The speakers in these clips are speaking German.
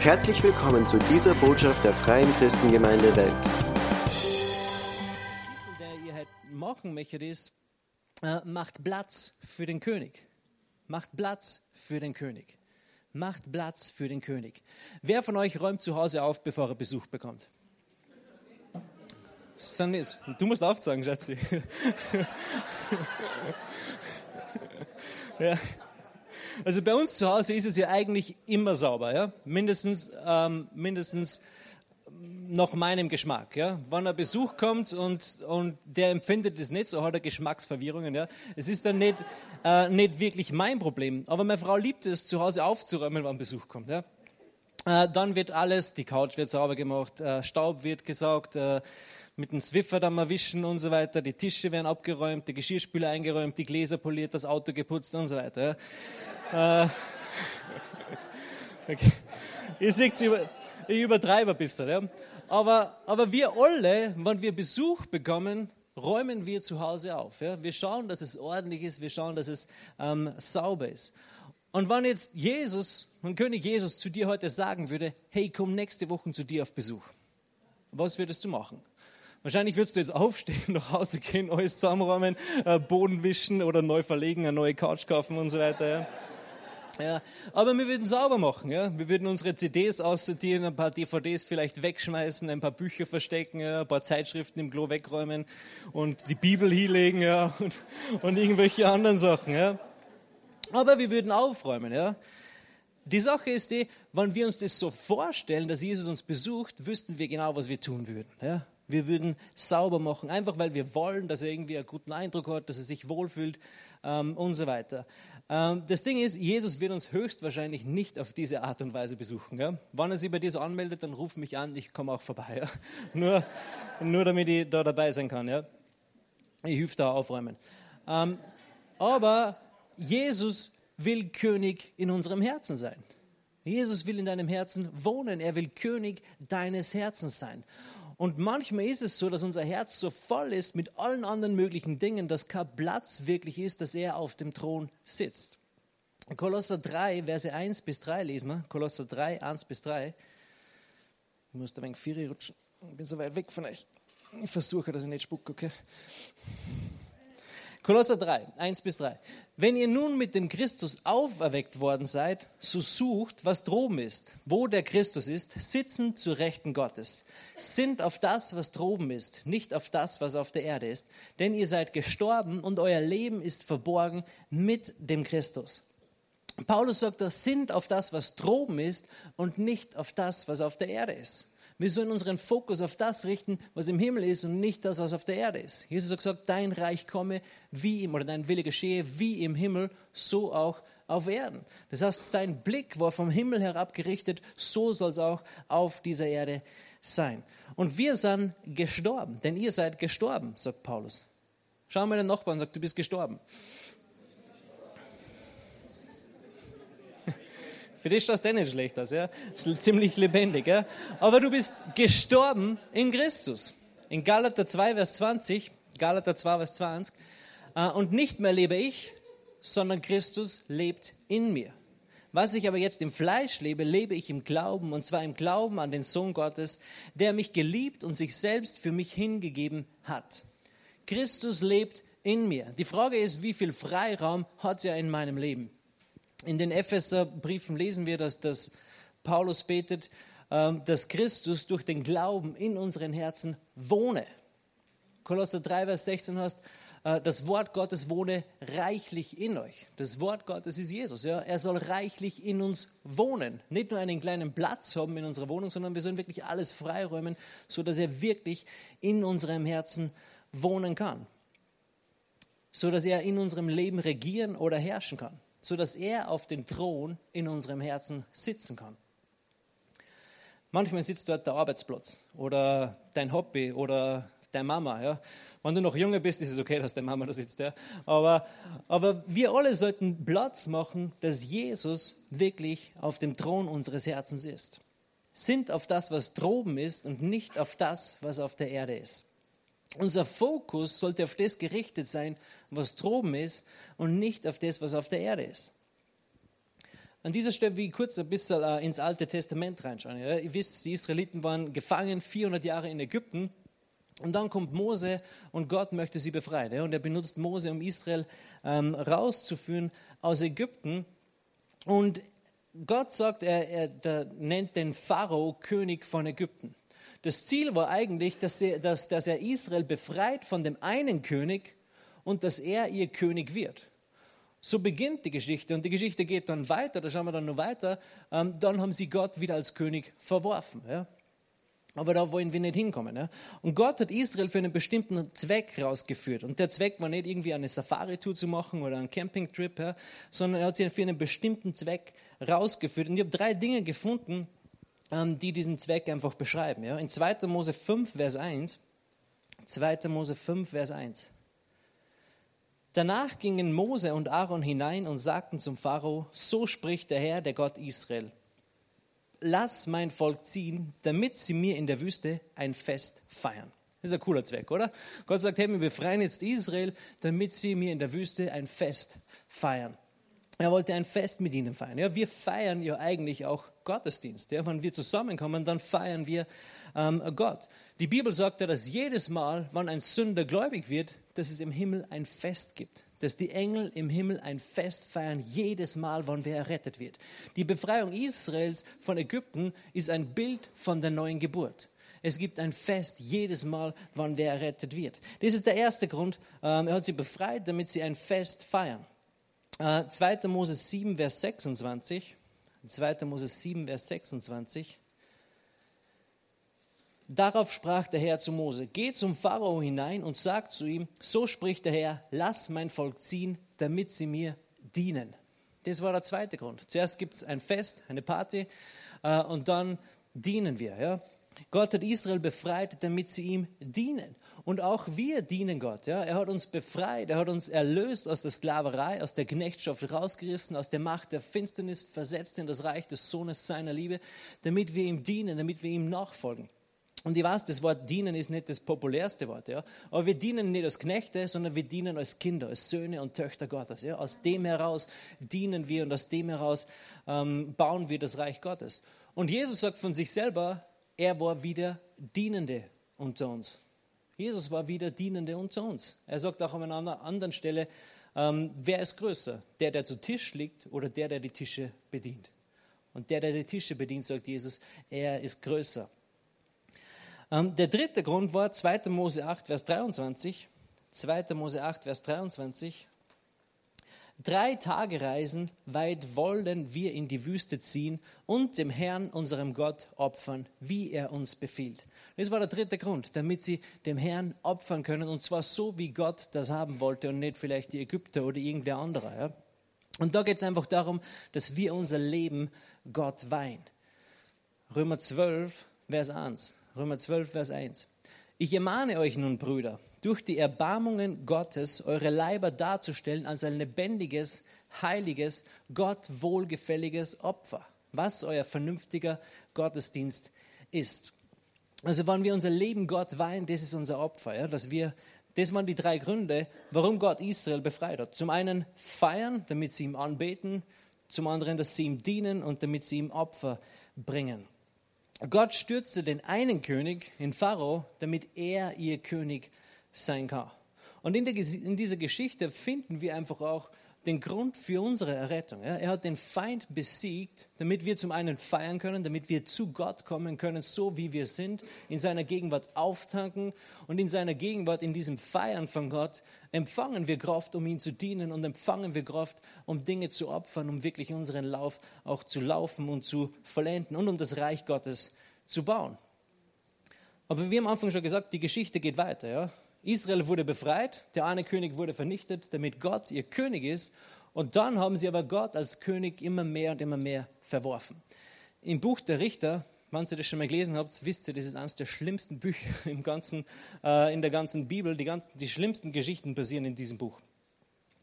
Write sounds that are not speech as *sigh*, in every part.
Herzlich willkommen zu dieser Botschaft der Freien Christengemeinde Wels. der ihr halt machen möchtet, ist, äh, macht Platz für den König. Macht Platz für den König. Macht Platz für den König. Wer von euch räumt zu Hause auf, bevor er Besuch bekommt? So nicht. Du musst aufzeigen, Schatzi. *laughs* ja. Also bei uns zu Hause ist es ja eigentlich immer sauber, ja? mindestens, ähm, mindestens nach meinem Geschmack. Ja? Wenn ein Besuch kommt und, und der empfindet es nicht, so hat er Geschmacksverwirrungen. Ja? Es ist dann nicht, äh, nicht wirklich mein Problem. Aber meine Frau liebt es, zu Hause aufzuräumen, wenn ein Besuch kommt. Ja? Äh, dann wird alles, die Couch wird sauber gemacht, äh, Staub wird gesaugt, äh, mit dem Swiffer dann mal wischen und so weiter, die Tische werden abgeräumt, die Geschirrspüler eingeräumt, die Gläser poliert, das Auto geputzt und so weiter. Äh, *laughs* okay. Ihr seht, ich übertreibe ein bisschen. Ja? Aber, aber wir alle, wenn wir Besuch bekommen, räumen wir zu Hause auf. Ja? Wir schauen, dass es ordentlich ist, wir schauen, dass es ähm, sauber ist. Und wenn jetzt Jesus, wenn König Jesus zu dir heute sagen würde, hey, komm nächste Woche zu dir auf Besuch, was würdest du machen? Wahrscheinlich würdest du jetzt aufstehen, *laughs* nach Hause gehen, alles zusammenräumen, äh, Boden wischen oder neu verlegen, eine neue Couch kaufen und so weiter. Ja? Ja, aber wir würden sauber machen. Ja? Wir würden unsere CDs aussortieren, ein paar DVDs vielleicht wegschmeißen, ein paar Bücher verstecken, ja? ein paar Zeitschriften im Klo wegräumen und die Bibel hinlegen ja? *laughs* und, und irgendwelche anderen Sachen. Ja? Aber wir würden aufräumen. Ja? Die Sache ist die, wenn wir uns das so vorstellen, dass Jesus uns besucht, wüssten wir genau, was wir tun würden. Ja? Wir würden sauber machen, einfach weil wir wollen, dass er irgendwie einen guten Eindruck hat, dass er sich wohlfühlt ähm, und so weiter. Ähm, das Ding ist, Jesus wird uns höchstwahrscheinlich nicht auf diese Art und Weise besuchen. Ja? Wenn er sich bei dir so anmeldet, dann ruf mich an, ich komme auch vorbei. Ja? *laughs* Nur, nur damit ich da dabei sein kann. Ja? Ich helfe da aufräumen. Ähm, aber Jesus will König in unserem Herzen sein. Jesus will in deinem Herzen wohnen. Er will König deines Herzens sein. Und manchmal ist es so, dass unser Herz so voll ist mit allen anderen möglichen Dingen, dass kein Platz wirklich ist, dass er auf dem Thron sitzt. Kolosser 3, Verse 1 bis 3 lesen wir. Kolosser 3, 1 bis 3. Ich muss da ein wenig rutschen. Ich bin so weit weg von euch. Ich versuche, dass ich nicht spucke, okay? Kolosser 3, 1 bis 3. Wenn ihr nun mit dem Christus auferweckt worden seid, so sucht, was droben ist, wo der Christus ist, sitzen zu Rechten Gottes. Sind auf das, was droben ist, nicht auf das, was auf der Erde ist. Denn ihr seid gestorben und euer Leben ist verborgen mit dem Christus. Paulus sagt, das sind auf das, was droben ist und nicht auf das, was auf der Erde ist. Wir sollen unseren Fokus auf das richten, was im Himmel ist und nicht das, was auf der Erde ist. Jesus hat gesagt, dein Reich komme wie im, oder dein Wille geschehe wie im Himmel, so auch auf Erden. Das heißt, sein Blick war vom Himmel herab gerichtet, so soll es auch auf dieser Erde sein. Und wir sind gestorben, denn ihr seid gestorben, sagt Paulus. Schau mal den Nachbarn und sag, du bist gestorben. Für dich schaut es nicht schlecht aus, ja? Ziemlich lebendig, ja? Aber du bist gestorben in Christus. In Galater 2, Vers 20, Galater 2, Vers 20. Äh, und nicht mehr lebe ich, sondern Christus lebt in mir. Was ich aber jetzt im Fleisch lebe, lebe ich im Glauben, und zwar im Glauben an den Sohn Gottes, der mich geliebt und sich selbst für mich hingegeben hat. Christus lebt in mir. Die Frage ist, wie viel Freiraum hat er in meinem Leben? In den Epheserbriefen lesen wir, dass, dass Paulus betet, ähm, dass Christus durch den Glauben in unseren Herzen wohne. Kolosser 3, Vers 16 heißt, äh, das Wort Gottes wohne reichlich in euch. Das Wort Gottes ist Jesus. Ja? Er soll reichlich in uns wohnen. Nicht nur einen kleinen Platz haben in unserer Wohnung, sondern wir sollen wirklich alles freiräumen, sodass er wirklich in unserem Herzen wohnen kann. Sodass er in unserem Leben regieren oder herrschen kann so dass er auf dem Thron in unserem Herzen sitzen kann. Manchmal sitzt dort der Arbeitsplatz oder dein Hobby oder deine Mama. Ja. Wenn du noch jünger bist, ist es okay, dass deine Mama da sitzt. Ja. Aber, aber wir alle sollten Platz machen, dass Jesus wirklich auf dem Thron unseres Herzens ist. Sind auf das, was droben ist und nicht auf das, was auf der Erde ist. Unser Fokus sollte auf das gerichtet sein, was droben ist und nicht auf das, was auf der Erde ist. An dieser Stelle will ich kurz ein bisschen äh, ins Alte Testament reinschauen. Ja? Ihr wisst, die Israeliten waren gefangen 400 Jahre in Ägypten. Und dann kommt Mose und Gott möchte sie befreien. Ja? Und er benutzt Mose, um Israel ähm, rauszuführen aus Ägypten. Und Gott sagt, er, er nennt den Pharao König von Ägypten. Das Ziel war eigentlich, dass er, dass, dass er Israel befreit von dem einen König und dass er ihr König wird. So beginnt die Geschichte und die Geschichte geht dann weiter, da schauen wir dann noch weiter. Ähm, dann haben sie Gott wieder als König verworfen. Ja? Aber da wollen wir nicht hinkommen. Ja? Und Gott hat Israel für einen bestimmten Zweck rausgeführt. Und der Zweck war nicht irgendwie eine Safari-Tour zu machen oder einen Campingtrip, ja? sondern er hat sie für einen bestimmten Zweck rausgeführt. Und ich habe drei Dinge gefunden, die diesen Zweck einfach beschreiben. Ja? In 2. Mose 5, Vers 1. 2. Mose 5, Vers 1. Danach gingen Mose und Aaron hinein und sagten zum Pharao, so spricht der Herr, der Gott Israel. Lass mein Volk ziehen, damit sie mir in der Wüste ein Fest feiern. Das ist ein cooler Zweck, oder? Gott sagt, hey, wir befreien jetzt Israel, damit sie mir in der Wüste ein Fest feiern. Er wollte ein Fest mit ihnen feiern. Ja, wir feiern ja eigentlich auch Gottesdienst. Ja, wenn wir zusammenkommen, dann feiern wir ähm, Gott. Die Bibel sagt ja, dass jedes Mal, wenn ein Sünder gläubig wird, dass es im Himmel ein Fest gibt. Dass die Engel im Himmel ein Fest feiern, jedes Mal, wann wer errettet wird. Die Befreiung Israels von Ägypten ist ein Bild von der neuen Geburt. Es gibt ein Fest jedes Mal, wann wer errettet wird. Das ist der erste Grund. Ähm, er hat sie befreit, damit sie ein Fest feiern. 2. Äh, Mose 7, Vers 26. 2. Mose 7, Vers 26. Darauf sprach der Herr zu Mose, geh zum Pharao hinein und sag zu ihm, so spricht der Herr, lass mein Volk ziehen, damit sie mir dienen. Das war der zweite Grund. Zuerst gibt es ein Fest, eine Party äh, und dann dienen wir. Ja? Gott hat Israel befreit, damit sie ihm dienen. Und auch wir dienen Gott. Ja? Er hat uns befreit, er hat uns erlöst aus der Sklaverei, aus der Knechtschaft rausgerissen, aus der Macht der Finsternis versetzt in das Reich des Sohnes seiner Liebe, damit wir ihm dienen, damit wir ihm nachfolgen. Und ich weiß, das Wort dienen ist nicht das populärste Wort, ja. Aber wir dienen nicht als Knechte, sondern wir dienen als Kinder, als Söhne und Töchter Gottes. Ja. Aus dem heraus dienen wir und aus dem heraus ähm, bauen wir das Reich Gottes. Und Jesus sagt von sich selber, er war wieder Dienende unter uns. Jesus war wieder Dienende unter uns. Er sagt auch an einer anderen Stelle, ähm, wer ist größer? Der, der zu Tisch liegt oder der, der die Tische bedient? Und der, der die Tische bedient, sagt Jesus, er ist größer. Ähm, der dritte Grund war 2. Mose 8, Vers 23. 2. Mose 8, Vers 23. Drei Tagereisen weit wollen wir in die Wüste ziehen und dem Herrn, unserem Gott, opfern, wie er uns befiehlt. Das war der dritte Grund, damit sie dem Herrn opfern können und zwar so, wie Gott das haben wollte und nicht vielleicht die Ägypter oder irgendwer anderer. Ja? Und da geht es einfach darum, dass wir unser Leben Gott weihen. Römer 12, Vers 1. Römer 12, Vers 1. Ich ermahne euch nun, Brüder, durch die Erbarmungen Gottes eure Leiber darzustellen als ein lebendiges, heiliges, Gott wohlgefälliges Opfer, was euer vernünftiger Gottesdienst ist. Also wenn wir unser Leben Gott weihen, das ist unser Opfer, ja, dass wir das waren die drei Gründe, warum Gott Israel befreit hat. Zum einen feiern, damit sie ihm anbeten, zum anderen, dass sie ihm dienen und damit sie ihm Opfer bringen. Gott stürzte den einen König, in Pharao, damit er ihr König sein kann. Und in, der, in dieser Geschichte finden wir einfach auch den Grund für unsere Errettung. Er hat den Feind besiegt, damit wir zum einen feiern können, damit wir zu Gott kommen können, so wie wir sind, in seiner Gegenwart auftanken und in seiner Gegenwart, in diesem Feiern von Gott, empfangen wir Kraft, um ihn zu dienen und empfangen wir Kraft, um Dinge zu opfern, um wirklich unseren Lauf auch zu laufen und zu vollenden und um das Reich Gottes zu bauen. Aber wie am Anfang schon gesagt, die Geschichte geht weiter. Ja? Israel wurde befreit, der eine König wurde vernichtet, damit Gott ihr König ist. Und dann haben sie aber Gott als König immer mehr und immer mehr verworfen. Im Buch der Richter, wenn ihr das schon mal gelesen habt, wisst ihr, das ist eines der schlimmsten Bücher *laughs* im ganzen, äh, in der ganzen Bibel. Die, ganzen, die schlimmsten Geschichten passieren in diesem Buch.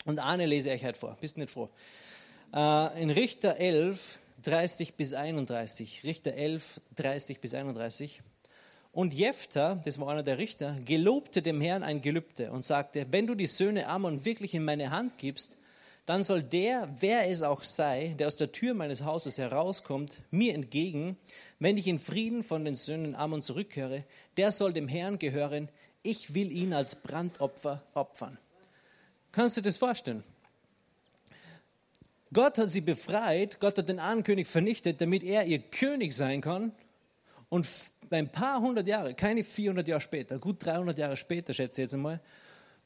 Und eine lese ich heute vor. Bist nicht froh? Äh, in Richter 11, 30 bis 31. Richter 11, 30 bis 31. Und Jephthah, das war einer der Richter, gelobte dem Herrn ein Gelübde und sagte, wenn du die Söhne Ammon wirklich in meine Hand gibst, dann soll der, wer es auch sei, der aus der Tür meines Hauses herauskommt, mir entgegen, wenn ich in Frieden von den Söhnen Ammon zurückkehre, der soll dem Herrn gehören, ich will ihn als Brandopfer opfern. Kannst du dir das vorstellen? Gott hat sie befreit, Gott hat den Ahnenkönig vernichtet, damit er ihr König sein kann. Und ein paar hundert Jahre, keine 400 Jahre später, gut 300 Jahre später, schätze ich jetzt einmal,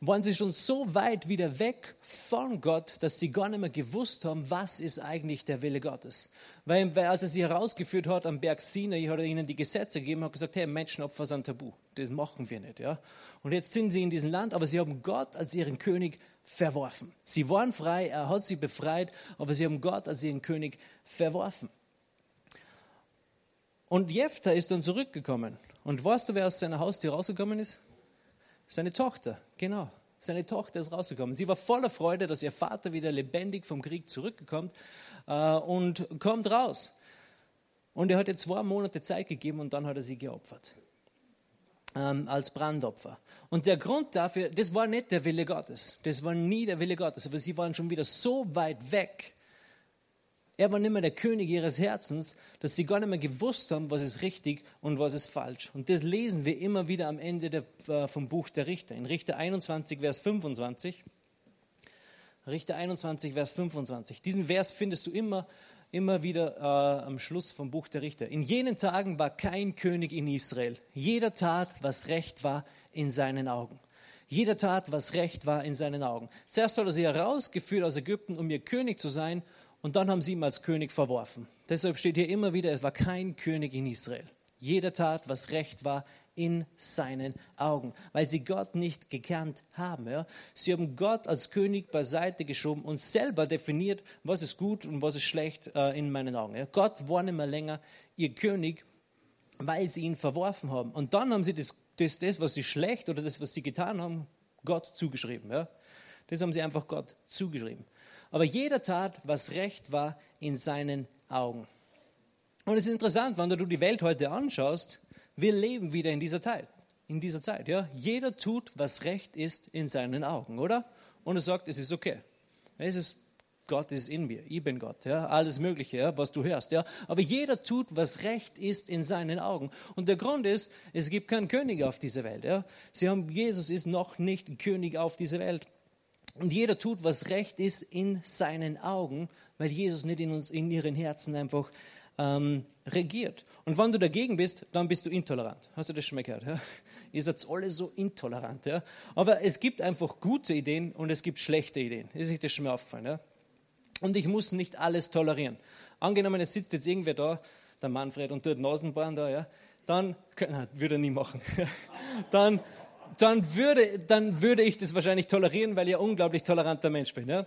waren sie schon so weit wieder weg von Gott, dass sie gar nicht mehr gewusst haben, was ist eigentlich der Wille Gottes. Weil, weil als er sie herausgeführt hat am Berg Sinai, hat er ihnen die Gesetze gegeben hat gesagt, hey, Menschenopfer sind tabu. Das machen wir nicht. Ja? Und jetzt sind sie in diesem Land, aber sie haben Gott als ihren König verworfen. Sie waren frei, er hat sie befreit, aber sie haben Gott als ihren König verworfen. Und Jephthah ist dann zurückgekommen. Und weißt du, wer aus seiner Haustür rausgekommen ist? Seine Tochter, genau. Seine Tochter ist rausgekommen. Sie war voller Freude, dass ihr Vater wieder lebendig vom Krieg zurückgekommen äh, und kommt raus. Und er hat ihr zwei Monate Zeit gegeben und dann hat er sie geopfert. Ähm, als Brandopfer. Und der Grund dafür, das war nicht der Wille Gottes. Das war nie der Wille Gottes. Aber sie waren schon wieder so weit weg, er war nicht mehr der König ihres Herzens, dass sie gar nicht mehr gewusst haben, was ist richtig und was ist falsch. Und das lesen wir immer wieder am Ende der, äh, vom Buch der Richter. In Richter 21, Vers 25. Richter 21, Vers 25. Diesen Vers findest du immer, immer wieder äh, am Schluss vom Buch der Richter. In jenen Tagen war kein König in Israel. Jeder tat, was recht war in seinen Augen. Jeder tat, was recht war in seinen Augen. Zuerst hat er sie herausgeführt aus Ägypten, um ihr König zu sein und dann haben sie ihn als König verworfen. Deshalb steht hier immer wieder, es war kein König in Israel. Jeder tat, was recht war in seinen Augen, weil sie Gott nicht gekannt haben. Ja. Sie haben Gott als König beiseite geschoben und selber definiert, was ist gut und was ist schlecht äh, in meinen Augen. Ja. Gott war nicht mehr länger ihr König, weil sie ihn verworfen haben. Und dann haben sie das, das, das was sie schlecht oder das, was sie getan haben, Gott zugeschrieben. Ja. Das haben sie einfach Gott zugeschrieben. Aber jeder tat, was recht war in seinen Augen. Und es ist interessant, wenn du die Welt heute anschaust, wir leben wieder in dieser Zeit. In dieser Zeit, ja. Jeder tut, was recht ist in seinen Augen, oder? Und er sagt, es ist okay. Es ist Gott ist in mir, ich bin Gott, ja, alles Mögliche, ja, was du hörst, ja. Aber jeder tut, was recht ist in seinen Augen. Und der Grund ist, es gibt keinen König auf dieser Welt, ja. Sie haben, Jesus ist noch nicht König auf dieser Welt. Und jeder tut, was recht ist in seinen Augen, weil Jesus nicht in uns, in ihren Herzen einfach ähm, regiert. Und wenn du dagegen bist, dann bist du intolerant. Hast du das schon mal gehört? Ja? *laughs* Ihr seid alle so intolerant. Ja? Aber es gibt einfach gute Ideen und es gibt schlechte Ideen. Ist euch das schon mal aufgefallen? Ja? Und ich muss nicht alles tolerieren. Angenommen, es sitzt jetzt irgendwer da, der Manfred, und tut Nasenbahn da, ja, dann, nein, würde er nie machen. *laughs* dann dann würde, dann würde ich das wahrscheinlich tolerieren, weil ich ein unglaublich toleranter Mensch bin. Ja?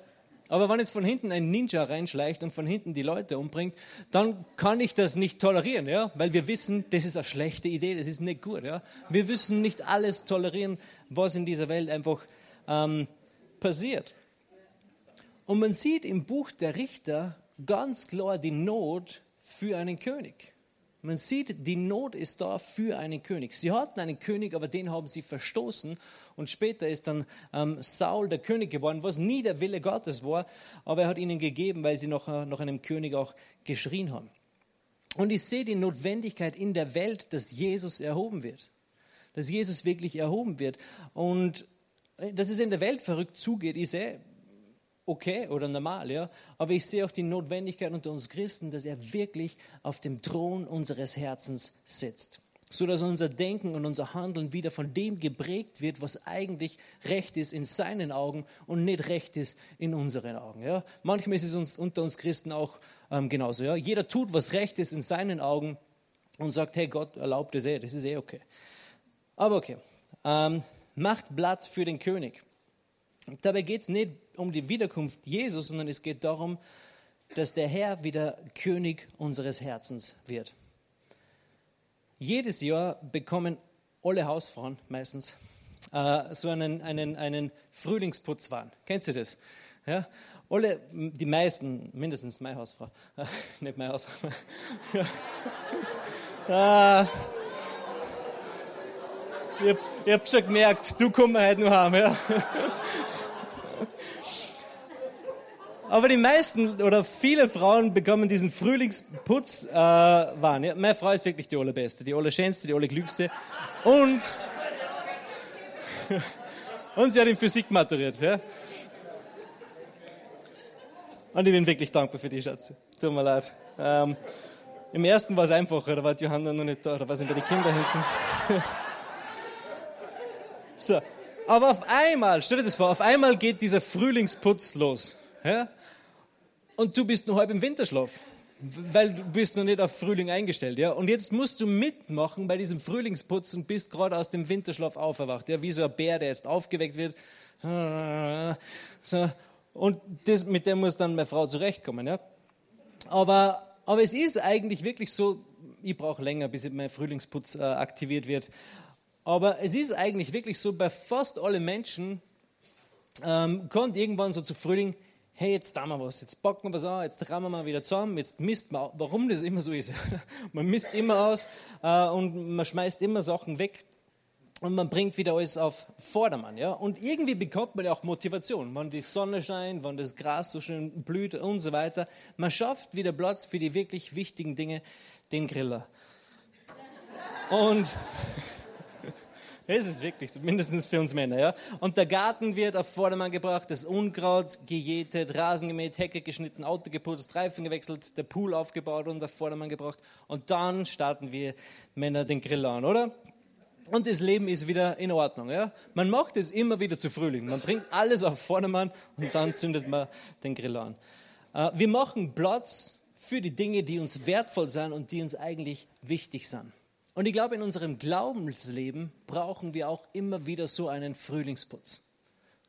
Aber wenn jetzt von hinten ein Ninja reinschleicht und von hinten die Leute umbringt, dann kann ich das nicht tolerieren, ja? weil wir wissen, das ist eine schlechte Idee, das ist nicht gut. Ja? Wir müssen nicht alles tolerieren, was in dieser Welt einfach ähm, passiert. Und man sieht im Buch der Richter ganz klar die Not für einen König. Man sieht, die Not ist da für einen König. Sie hatten einen König, aber den haben sie verstoßen. Und später ist dann ähm, Saul der König geworden, was nie der Wille Gottes war, aber er hat ihnen gegeben, weil sie noch äh, nach einem König auch geschrien haben. Und ich sehe die Notwendigkeit in der Welt, dass Jesus erhoben wird. Dass Jesus wirklich erhoben wird. Und äh, dass es in der Welt verrückt zugeht, ich sehe, okay oder normal, ja. Aber ich sehe auch die Notwendigkeit unter uns Christen, dass er wirklich auf dem Thron unseres Herzens sitzt. So dass unser Denken und unser Handeln wieder von dem geprägt wird, was eigentlich recht ist in seinen Augen und nicht recht ist in unseren Augen. Ja. Manchmal ist es uns, unter uns Christen auch ähm, genauso. Ja. Jeder tut, was recht ist in seinen Augen und sagt, hey, Gott erlaubt es eh, das ist eh okay. Aber okay, ähm, macht Platz für den König. Dabei geht es nicht um die Wiederkunft Jesus, sondern es geht darum, dass der Herr wieder König unseres Herzens wird. Jedes Jahr bekommen alle Hausfrauen meistens äh, so einen, einen, einen Frühlingsputzwahn. Kennst du das? Ja? Alle, die meisten, mindestens meine Hausfrau, äh, *laughs* nicht meine Hausfrau. *laughs* äh, ich hab schon gemerkt, du kommst heute noch heim. Ja? Aber die meisten oder viele Frauen bekommen diesen Frühlingsputz äh. Ja, meine Frau ist wirklich die allerbeste, die allerschönste, die allerglückste. Und, *laughs* und sie hat in Physik maturiert. Ja. Und ich bin wirklich dankbar für die Schatze. Tut mir leid. Ähm, Im ersten war es einfacher, da war Johanna noch nicht da, da war sie bei den Kindern hinten. *laughs* so, aber auf einmal, stell dir das vor, auf einmal geht dieser Frühlingsputz los. Ja? Und du bist noch halb im Winterschlaf, weil du bist noch nicht auf Frühling eingestellt. Ja? Und jetzt musst du mitmachen bei diesem Frühlingsputz und bist gerade aus dem Winterschlaf aufgewacht. Ja? Wie so ein Bär, der jetzt aufgeweckt wird. So. Und das, mit dem muss dann meine Frau zurechtkommen. Ja? Aber, aber es ist eigentlich wirklich so, ich brauche länger, bis mein Frühlingsputz äh, aktiviert wird. Aber es ist eigentlich wirklich so, bei fast allen Menschen ähm, kommt irgendwann so zu Frühling, hey, jetzt tun wir was, jetzt packen wir was an, jetzt rammen wir mal wieder zusammen, jetzt misst man, warum das immer so ist. *laughs* man misst immer aus äh, und man schmeißt immer Sachen weg und man bringt wieder alles auf Vordermann. Ja? Und irgendwie bekommt man ja auch Motivation, wenn die Sonne scheint, wenn das Gras so schön blüht und so weiter. Man schafft wieder Platz für die wirklich wichtigen Dinge, den Griller. Und es ist wirklich so, mindestens für uns Männer. Ja? Und der Garten wird auf Vordermann gebracht, das Unkraut gejätet, Rasen gemäht, Hecke geschnitten, Auto geputzt, Reifen gewechselt, der Pool aufgebaut und auf Vordermann gebracht. Und dann starten wir Männer den Grill an, oder? Und das Leben ist wieder in Ordnung. Ja? Man macht es immer wieder zu Frühling. Man bringt alles auf Vordermann und dann zündet man den Grill an. Äh, wir machen Platz für die Dinge, die uns wertvoll sind und die uns eigentlich wichtig sind. Und ich glaube, in unserem Glaubensleben brauchen wir auch immer wieder so einen Frühlingsputz.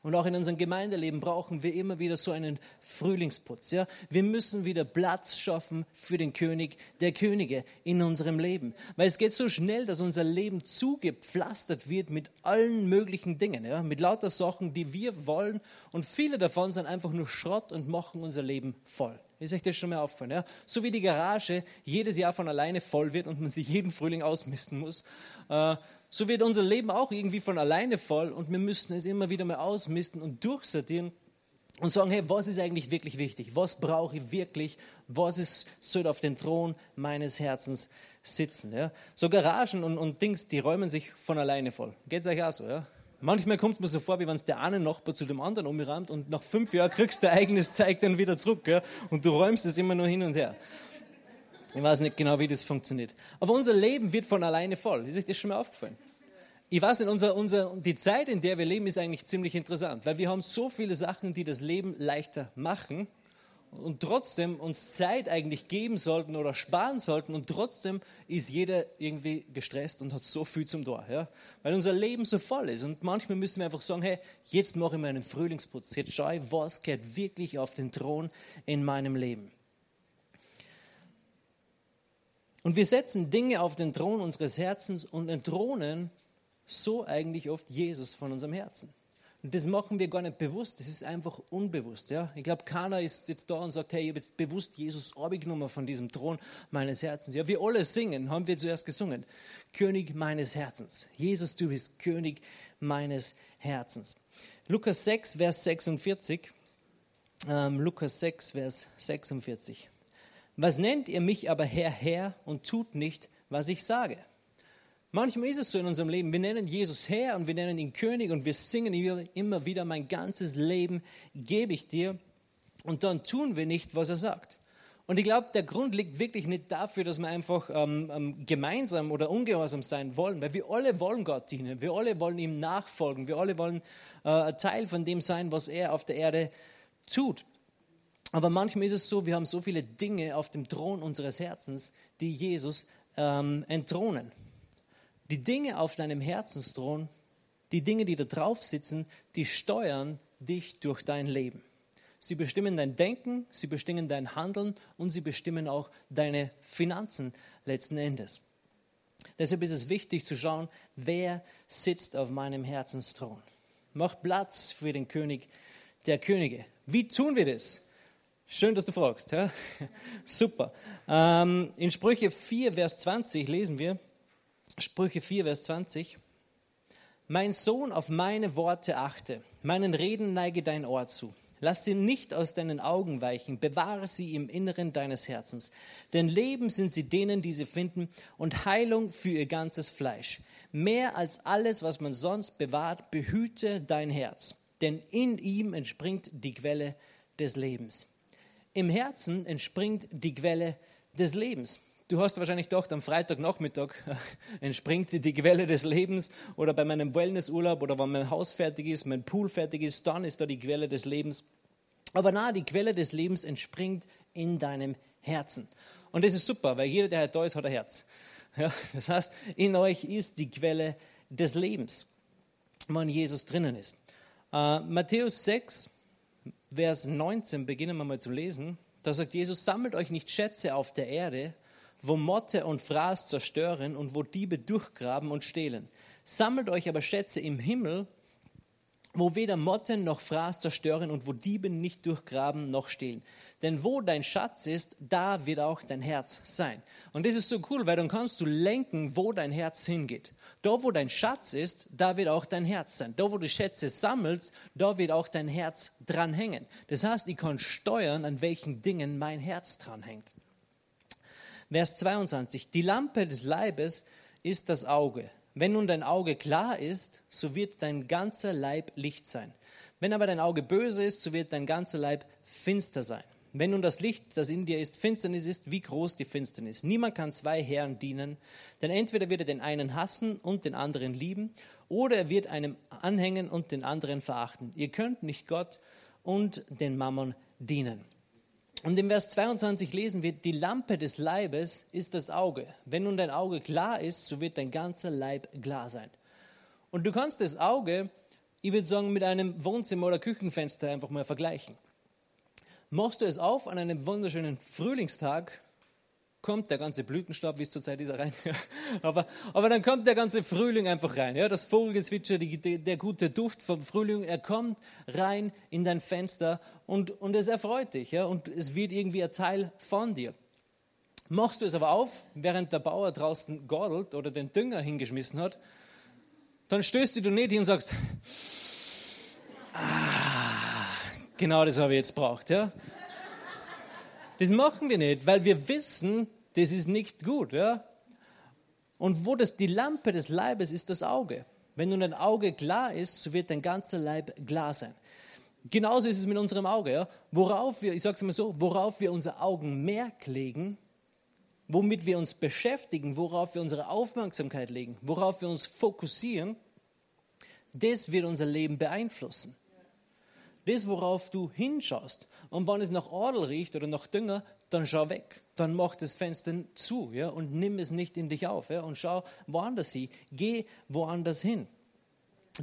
Und auch in unserem Gemeindeleben brauchen wir immer wieder so einen Frühlingsputz. Ja? Wir müssen wieder Platz schaffen für den König der Könige in unserem Leben. Weil es geht so schnell, dass unser Leben zugepflastert wird mit allen möglichen Dingen. Ja? Mit lauter Sachen, die wir wollen. Und viele davon sind einfach nur Schrott und machen unser Leben voll. Ist euch das schon mal aufgefallen? Ja? So wie die Garage jedes Jahr von alleine voll wird und man sich jeden Frühling ausmisten muss, äh, so wird unser Leben auch irgendwie von alleine voll und wir müssen es immer wieder mal ausmisten und durchsortieren und sagen, hey, was ist eigentlich wirklich wichtig? Was brauche ich wirklich? Was ist, soll auf den Thron meines Herzens sitzen? Ja? So Garagen und, und Dings, die räumen sich von alleine voll. Geht es euch auch so? Ja? Manchmal kommt es mir so vor, wie wenn es der eine Nachbar zu dem anderen umrammt und nach fünf Jahren kriegst du dein eigenes Zeug dann wieder zurück ja? und du räumst es immer nur hin und her. Ich weiß nicht genau, wie das funktioniert. Aber unser Leben wird von alleine voll. Ist euch das schon mal aufgefallen? Ich weiß nicht, unser, unser, die Zeit, in der wir leben, ist eigentlich ziemlich interessant, weil wir haben so viele Sachen, die das Leben leichter machen und trotzdem uns Zeit eigentlich geben sollten oder sparen sollten und trotzdem ist jeder irgendwie gestresst und hat so viel zum Tor, ja? weil unser Leben so voll ist und manchmal müssen wir einfach sagen, hey, jetzt mache ich meinen Frühlingsputz, jetzt schaue ich, was geht wirklich auf den Thron in meinem Leben. Und wir setzen Dinge auf den Thron unseres Herzens und entthronen so eigentlich oft Jesus von unserem Herzen. Und das machen wir gar nicht bewusst, das ist einfach unbewusst. Ja? Ich glaube, keiner ist jetzt da und sagt, hey, ich habe jetzt bewusst Jesus abgenommen von diesem Thron meines Herzens. Ja, wir alle singen, haben wir zuerst gesungen. König meines Herzens. Jesus, du bist König meines Herzens. Lukas 6, Vers 46. Ähm, Lukas 6, Vers 46. Was nennt ihr mich aber Herr, Herr und tut nicht, was ich sage? Manchmal ist es so in unserem Leben, wir nennen Jesus Herr und wir nennen ihn König und wir singen immer wieder, mein ganzes Leben gebe ich dir und dann tun wir nicht, was er sagt. Und ich glaube, der Grund liegt wirklich nicht dafür, dass wir einfach ähm, ähm, gemeinsam oder ungehorsam sein wollen, weil wir alle wollen Gott dienen, wir alle wollen ihm nachfolgen, wir alle wollen äh, Teil von dem sein, was er auf der Erde tut. Aber manchmal ist es so, wir haben so viele Dinge auf dem Thron unseres Herzens, die Jesus ähm, entthronen. Die Dinge auf deinem Herzensthron, die Dinge, die da drauf sitzen, die steuern dich durch dein Leben. Sie bestimmen dein Denken, sie bestimmen dein Handeln und sie bestimmen auch deine Finanzen letzten Endes. Deshalb ist es wichtig zu schauen, wer sitzt auf meinem Herzensthron. Mach Platz für den König der Könige. Wie tun wir das? Schön, dass du fragst. Ja? *laughs* Super. Ähm, in Sprüche 4, Vers 20 lesen wir, Sprüche 4, Vers 20, Mein Sohn, auf meine Worte achte, meinen Reden neige dein Ohr zu. Lass sie nicht aus deinen Augen weichen, bewahre sie im Inneren deines Herzens. Denn Leben sind sie denen, die sie finden, und Heilung für ihr ganzes Fleisch. Mehr als alles, was man sonst bewahrt, behüte dein Herz, denn in ihm entspringt die Quelle des Lebens. Im Herzen entspringt die Quelle des Lebens. Du hast wahrscheinlich gedacht, am Freitagnachmittag *laughs* entspringt die Quelle des Lebens oder bei meinem Wellnessurlaub oder wenn mein Haus fertig ist, mein Pool fertig ist, dann ist da die Quelle des Lebens. Aber na, die Quelle des Lebens entspringt in deinem Herzen. Und das ist super, weil jeder, der halt da ist, hat ein Herz. *laughs* Ja, das heißt, in euch ist die Quelle des Lebens, wenn Jesus drinnen ist. Äh, Matthäus 6, Vers 19, beginnen wir mal zu lesen. Da sagt Jesus, sammelt euch nicht Schätze auf der Erde, wo Motte und Fraß zerstören und wo Diebe durchgraben und stehlen. Sammelt euch aber Schätze im Himmel, wo weder Motten noch Fraß zerstören und wo Diebe nicht durchgraben noch stehlen. Denn wo dein Schatz ist, da wird auch dein Herz sein. Und das ist so cool, weil dann kannst du lenken, wo dein Herz hingeht. Da, wo dein Schatz ist, da wird auch dein Herz sein. Da, wo du Schätze sammelst, da wird auch dein Herz dranhängen. Das heißt, ich kann steuern, an welchen Dingen mein Herz dranhängt. Vers 22. Die Lampe des Leibes ist das Auge. Wenn nun dein Auge klar ist, so wird dein ganzer Leib Licht sein. Wenn aber dein Auge böse ist, so wird dein ganzer Leib finster sein. Wenn nun das Licht, das in dir ist, Finsternis ist, wie groß die Finsternis. Niemand kann zwei Herren dienen, denn entweder wird er den einen hassen und den anderen lieben, oder er wird einem anhängen und den anderen verachten. Ihr könnt nicht Gott und den Mammon dienen. Und im Vers 22 lesen wir, die Lampe des Leibes ist das Auge. Wenn nun dein Auge klar ist, so wird dein ganzer Leib klar sein. Und du kannst das Auge, ich würde sagen, mit einem Wohnzimmer oder Küchenfenster einfach mal vergleichen. Machst du es auf an einem wunderschönen Frühlingstag kommt der ganze Blütenstaub, wie es zurzeit ist, rein. *laughs* aber, aber dann kommt der ganze Frühling einfach rein. Ja? Das Vogelgezwitscher, die, der gute Duft vom Frühling, er kommt rein in dein Fenster und, und es erfreut dich. Ja? Und es wird irgendwie ein Teil von dir. Machst du es aber auf, während der Bauer draußen gordelt oder den Dünger hingeschmissen hat, dann stößt du nicht hin und sagst, ah, genau das habe ich jetzt braucht. Ja? Das machen wir nicht, weil wir wissen, das ist nicht gut. Ja? Und wo das die Lampe des Leibes ist, das Auge. Wenn nun ein Auge klar ist, so wird dein ganzer Leib klar sein. Genauso ist es mit unserem Auge. Ja? Worauf wir, ich sage es mal so, worauf wir unser Augenmerk legen, womit wir uns beschäftigen, worauf wir unsere Aufmerksamkeit legen, worauf wir uns fokussieren, das wird unser Leben beeinflussen das, worauf du hinschaust. Und wenn es nach Adel riecht oder nach Dünger, dann schau weg. Dann mach das Fenster zu ja, und nimm es nicht in dich auf ja, und schau woanders hin. Geh woanders hin.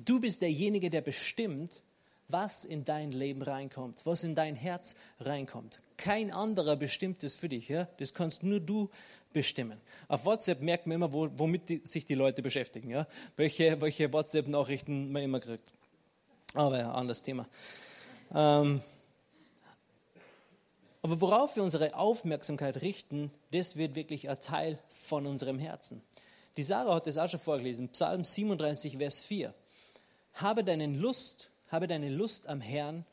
Du bist derjenige, der bestimmt, was in dein Leben reinkommt, was in dein Herz reinkommt. Kein anderer bestimmt es für dich. Ja? Das kannst nur du bestimmen. Auf WhatsApp merkt man immer, wo, womit die, sich die Leute beschäftigen. Ja? Welche, welche WhatsApp-Nachrichten man immer kriegt. Aber ja, anderes Thema. Ähm, aber worauf wir unsere Aufmerksamkeit richten, das wird wirklich ein Teil von unserem Herzen. Die Sarah hat das auch schon vorgelesen, Psalm 37, Vers 4. Habe deine Lust, habe deine Lust am Herrn,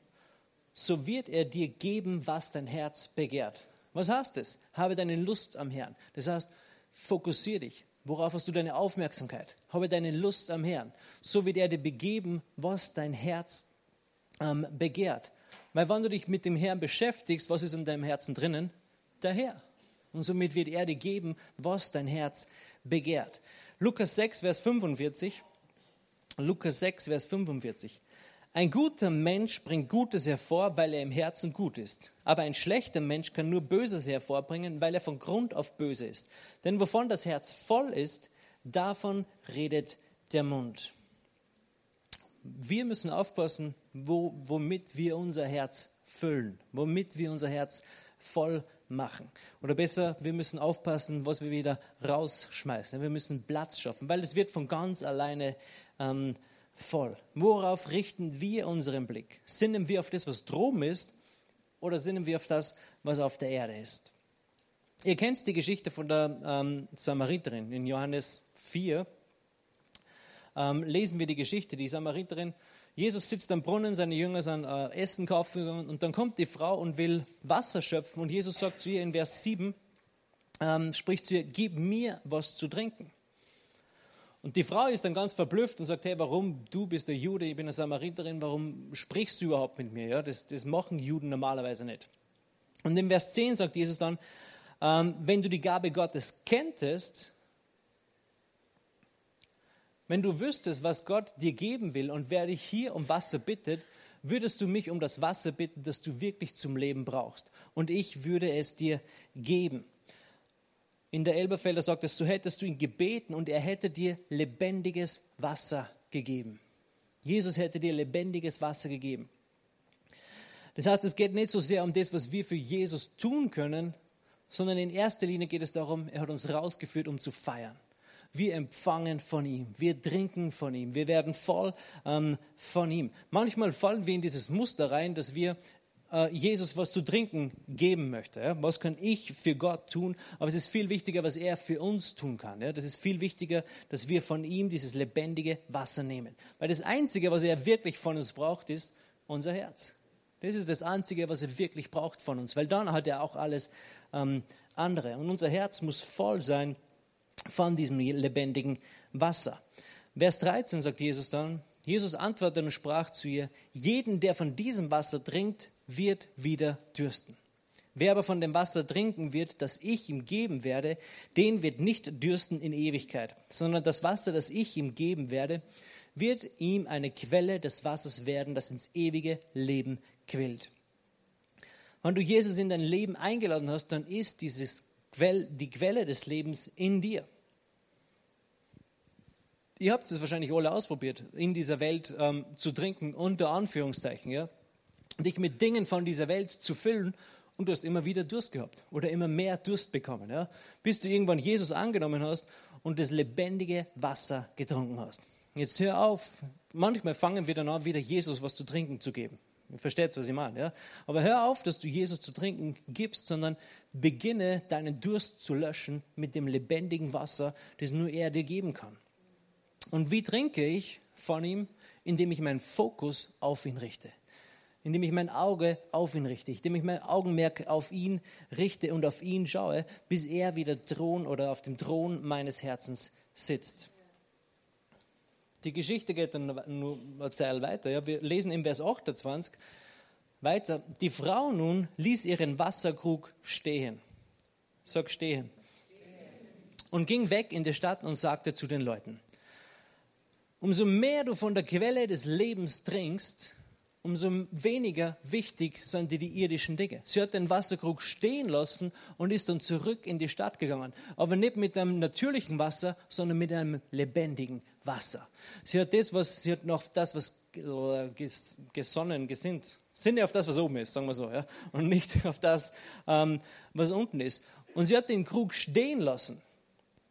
so wird er dir geben, was dein Herz begehrt. Was heißt das? Habe deine Lust am Herrn. Das heißt, fokussiere dich. Worauf hast du deine Aufmerksamkeit? Habe deine Lust am Herrn. So wird er dir begeben, was dein Herz ähm, begehrt. Weil wenn du dich mit dem Herrn beschäftigst, was ist in deinem Herzen drinnen? Der Herr. Und somit wird er dir geben, was dein Herz begehrt. Lukas 6, Vers 45. Lukas 6, Vers 45. Ein guter Mensch bringt Gutes hervor, weil er im Herzen gut ist. Aber ein schlechter Mensch kann nur Böses hervorbringen, weil er von Grund auf böse ist. Denn wovon das Herz voll ist, davon redet der Mund. Wir müssen aufpassen, wo, womit wir unser Herz füllen, womit wir unser Herz voll machen. Oder besser, wir müssen aufpassen, was wir wieder rausschmeißen. Wir müssen Platz schaffen, weil es wird von ganz alleine ähm, voll. Worauf richten wir unseren Blick? Sinnen wir auf das, was droben ist, oder sinnen wir auf das, was auf der Erde ist? Ihr kennt die Geschichte von der ähm, Samariterin in Johannes 4. Ähm, lesen wir die Geschichte. Die Samariterin Jesus sitzt am Brunnen, seine Jünger sind äh, Essen kaufen und dann kommt die Frau und will Wasser schöpfen und Jesus sagt zu ihr in Vers 7, ähm, spricht zu ihr, gib mir was zu trinken. Und die Frau ist dann ganz verblüfft und sagt, hey, warum, du bist der Jude, ich bin eine Samariterin, warum sprichst du überhaupt mit mir? Ja, das, das machen Juden normalerweise nicht. Und in Vers 10 sagt Jesus dann, ähm, wenn du die Gabe Gottes kenntest, wenn du wüsstest, was Gott dir geben will und wer dich hier um Wasser bittet, würdest du mich um das Wasser bitten, das du wirklich zum Leben brauchst. Und ich würde es dir geben. In der Elberfelder sagt es, so hättest du ihn gebeten und er hätte dir lebendiges Wasser gegeben. Jesus hätte dir lebendiges Wasser gegeben. Das heißt, es geht nicht so sehr um das, was wir für Jesus tun können, sondern in erster Linie geht es darum, er hat uns rausgeführt, um zu feiern. Wir empfangen von ihm, wir trinken von ihm, wir werden voll ähm, von ihm. Manchmal fallen wir in dieses Muster rein, dass wir äh, Jesus was zu trinken geben möchten. Ja? Was kann ich für Gott tun? Aber es ist viel wichtiger, was er für uns tun kann. Ja? Das ist viel wichtiger, dass wir von ihm dieses lebendige Wasser nehmen. Weil das Einzige, was er wirklich von uns braucht, ist unser Herz. Das ist das Einzige, was er wirklich braucht von uns, weil dann hat er auch alles ähm, andere. Und unser Herz muss voll sein von diesem lebendigen Wasser. Vers 13 sagt Jesus dann, Jesus antwortete und sprach zu ihr, jeden, der von diesem Wasser trinkt, wird wieder dürsten. Wer aber von dem Wasser trinken wird, das ich ihm geben werde, den wird nicht dürsten in Ewigkeit, sondern das Wasser, das ich ihm geben werde, wird ihm eine Quelle des Wassers werden, das ins ewige Leben quillt. Wenn du Jesus in dein Leben eingeladen hast, dann ist dieses die Quelle des Lebens in dir. Ihr habt es wahrscheinlich alle ausprobiert, in dieser Welt ähm, zu trinken, unter Anführungszeichen, ja? dich mit Dingen von dieser Welt zu füllen und du hast immer wieder Durst gehabt oder immer mehr Durst bekommen, ja? bis du irgendwann Jesus angenommen hast und das lebendige Wasser getrunken hast. Jetzt hör auf, manchmal fangen wir dann an, wieder Jesus was zu trinken zu geben. Versteht, was ich meine. Ja? Aber hör auf, dass du Jesus zu trinken gibst, sondern beginne deinen Durst zu löschen mit dem lebendigen Wasser, das nur er dir geben kann. Und wie trinke ich von ihm? Indem ich meinen Fokus auf ihn richte. Indem ich mein Auge auf ihn richte, indem ich mein Augenmerk auf ihn richte und auf ihn schaue, bis er wieder Thron oder auf dem Thron meines Herzens sitzt. Die Geschichte geht dann nur eine Zeit weiter. Ja. Wir lesen im Vers 28 weiter. Die Frau nun ließ ihren Wasserkrug stehen. Sag stehen. Und ging weg in die Stadt und sagte zu den Leuten, umso mehr du von der Quelle des Lebens trinkst, umso weniger wichtig sind dir die irdischen Dinge. Sie hat den Wasserkrug stehen lassen und ist dann zurück in die Stadt gegangen. Aber nicht mit einem natürlichen Wasser, sondern mit einem lebendigen Wasser. Sie hat das, was, sie hat noch das, was gesonnen, gesinnt. Sinne auf das, was oben ist, sagen wir so, ja. Und nicht *laughs* auf das, ähm, was unten ist. Und sie hat den Krug stehen lassen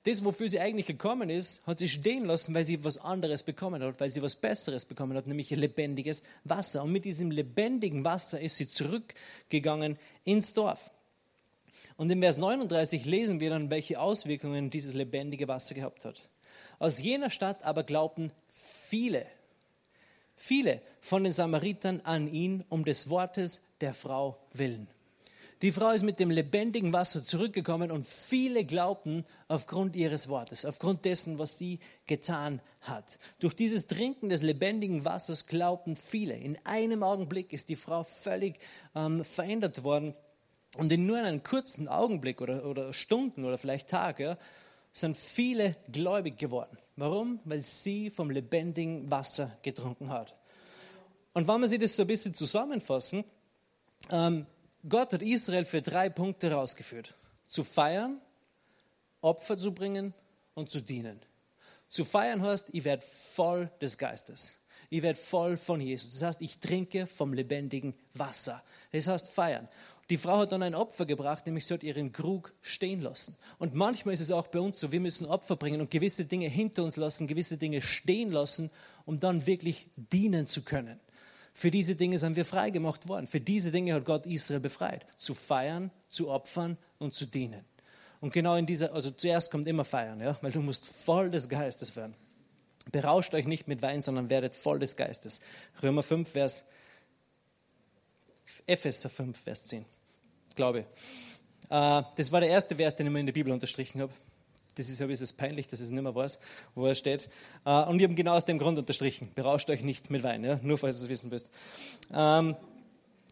das, wofür sie eigentlich gekommen ist, hat sie stehen lassen, weil sie was anderes bekommen hat, weil sie was Besseres bekommen hat, nämlich lebendiges Wasser. Und mit diesem lebendigen Wasser ist sie zurückgegangen ins Dorf. Und in Vers 39 lesen wir dann, welche Auswirkungen dieses lebendige Wasser gehabt hat. Aus jener Stadt aber glaubten viele, viele von den Samaritern an ihn um des Wortes der Frau willen. Die Frau ist mit dem lebendigen Wasser zurückgekommen und viele glaubten aufgrund ihres Wortes, aufgrund dessen, was sie getan hat. Durch dieses Trinken des lebendigen Wassers glaubten viele. In einem Augenblick ist die Frau völlig ähm, verändert worden. Und in nur einem kurzen Augenblick oder, oder Stunden oder vielleicht Tage ja, sind viele gläubig geworden. Warum? Weil sie vom lebendigen Wasser getrunken hat. Und wenn wir sie das so ein bisschen zusammenfassen, ähm, Gott hat Israel für drei Punkte rausgeführt. Zu feiern, Opfer zu bringen und zu dienen. Zu feiern heißt, ich werde voll des Geistes. Ich werde voll von Jesus. Das heißt, ich trinke vom lebendigen Wasser. Das heißt feiern. Die Frau hat dann ein Opfer gebracht, nämlich sie hat ihren Krug stehen lassen. Und manchmal ist es auch bei uns so, wir müssen Opfer bringen und gewisse Dinge hinter uns lassen, gewisse Dinge stehen lassen, um dann wirklich dienen zu können. Für diese Dinge sind wir freigemacht worden. Für diese Dinge hat Gott Israel befreit. Zu feiern, zu opfern und zu dienen. Und genau in dieser, also zuerst kommt immer feiern, ja, weil du musst voll des Geistes werden. Berauscht euch nicht mit Wein, sondern werdet voll des Geistes. Römer 5, Vers, Epheser 5, Vers 10. Glaube. Äh, das war der erste Vers, den ich mir in der Bibel unterstrichen habe. Das ist ein bisschen peinlich, dass ich es nicht mehr weiß, wo er steht. Äh, und ich habe genau aus dem Grund unterstrichen. Berauscht euch nicht mit Wein, ja? nur falls ihr es wissen müsst. Ähm,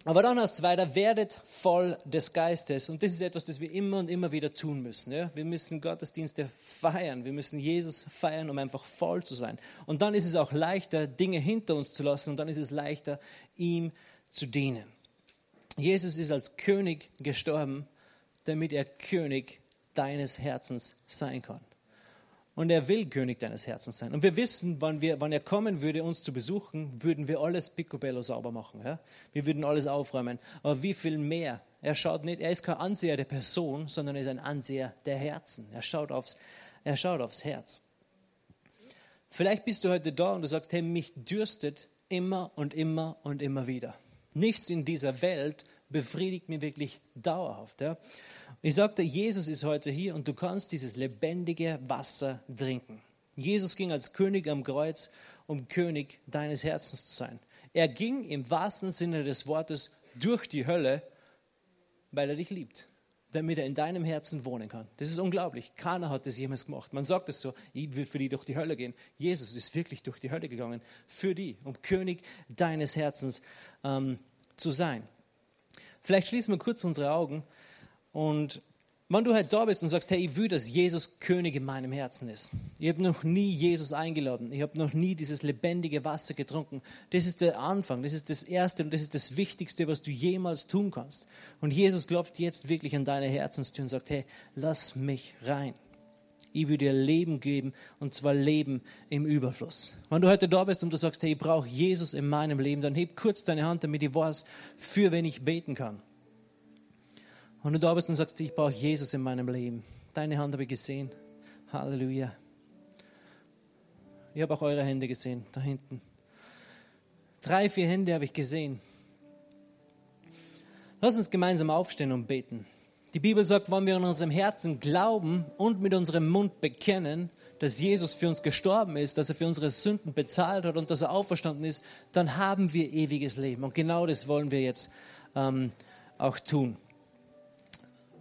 aber dann als zweiter, werdet voll des Geistes. Und das ist etwas, das wir immer und immer wieder tun müssen. Ja? Wir müssen Gottesdienste feiern. Wir müssen Jesus feiern, um einfach voll zu sein. Und dann ist es auch leichter, Dinge hinter uns zu lassen. Und dann ist es leichter, ihm zu dienen. Jesus ist als König gestorben, damit er König deines Herzens sein kann. Und er will König deines Herzens sein. Und wir wissen, wann, wir, wann er kommen würde, uns zu besuchen, würden wir alles picobello sauber machen. Ja? Wir würden alles aufräumen. Aber wie viel mehr? Er schaut nicht, er ist kein Anseher der Person, sondern er ist ein Anseher der Herzen. Er schaut aufs, er schaut aufs Herz. Vielleicht bist du heute da und du sagst, hey, mich dürstet immer und immer und immer wieder. Nichts in dieser Welt befriedigt mich wirklich dauerhaft. Ja? Ich sagte, Jesus ist heute hier und du kannst dieses lebendige Wasser trinken. Jesus ging als König am Kreuz, um König deines Herzens zu sein. Er ging im wahrsten Sinne des Wortes durch die Hölle, weil er dich liebt, damit er in deinem Herzen wohnen kann. Das ist unglaublich. Keiner hat das jemals gemacht. Man sagt es so, ich will für die durch die Hölle gehen. Jesus ist wirklich durch die Hölle gegangen, für die, um König deines Herzens ähm, zu sein. Vielleicht schließen wir kurz unsere Augen und wenn du halt da bist und sagst, hey, ich will, dass Jesus König in meinem Herzen ist. Ich habe noch nie Jesus eingeladen. Ich habe noch nie dieses lebendige Wasser getrunken. Das ist der Anfang. Das ist das Erste und das ist das Wichtigste, was du jemals tun kannst. Und Jesus klopft jetzt wirklich an deine Herzenstür und sagt, hey, lass mich rein. Ich will dir Leben geben und zwar Leben im Überfluss. Wenn du heute da bist und du sagst, hey, ich brauche Jesus in meinem Leben, dann heb kurz deine Hand, damit ich weiß, für wen ich beten kann. Wenn du da bist und sagst, ich brauche Jesus in meinem Leben, deine Hand habe ich gesehen. Halleluja. Ich habe auch eure Hände gesehen, da hinten. Drei, vier Hände habe ich gesehen. Lass uns gemeinsam aufstehen und beten. Die Bibel sagt, wenn wir in unserem Herzen glauben und mit unserem Mund bekennen, dass Jesus für uns gestorben ist, dass er für unsere Sünden bezahlt hat und dass er auferstanden ist, dann haben wir ewiges Leben. Und genau das wollen wir jetzt ähm, auch tun.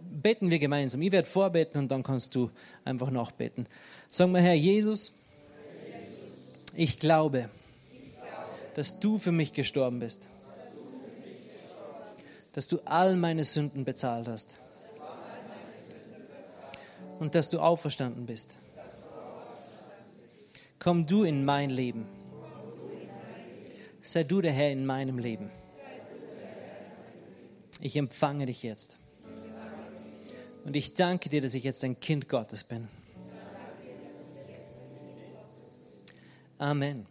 Beten wir gemeinsam. Ich werde vorbeten und dann kannst du einfach nachbeten. Sagen wir, Herr Jesus, ich glaube, dass du für mich gestorben bist, dass du all meine Sünden bezahlt hast und dass du auferstanden bist. Komm du in mein Leben. Sei du der Herr in meinem Leben. Ich empfange dich jetzt. Und ich danke dir, dass ich jetzt ein Kind Gottes bin. Amen.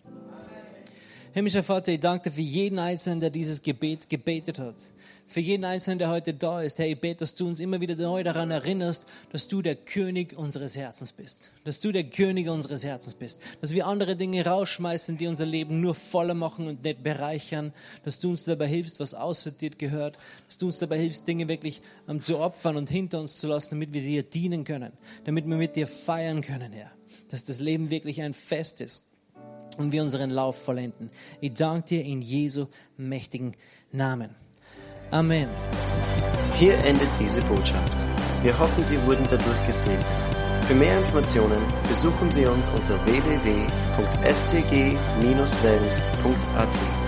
Himmlischer Vater, ich danke dir für jeden Einzelnen, der dieses Gebet gebetet hat. Für jeden Einzelnen, der heute da ist. Herr, ich bete, dass du uns immer wieder neu daran erinnerst, dass du der König unseres Herzens bist. Dass du der König unseres Herzens bist. Dass wir andere Dinge rausschmeißen, die unser Leben nur voller machen und nicht bereichern. Dass du uns dabei hilfst, was aussortiert gehört. Dass du uns dabei hilfst, Dinge wirklich um, zu opfern und hinter uns zu lassen, damit wir dir dienen können. Damit wir mit dir feiern können, Herr. Dass das Leben wirklich ein Fest ist und wir unseren Lauf vollenden. Ich danke dir in Jesu mächtigen Namen. Amen. Hier endet diese Botschaft. Wir hoffen, Sie wurden dadurch gesegnet. Für mehr Informationen besuchen Sie uns unter www.fcg-wells.at.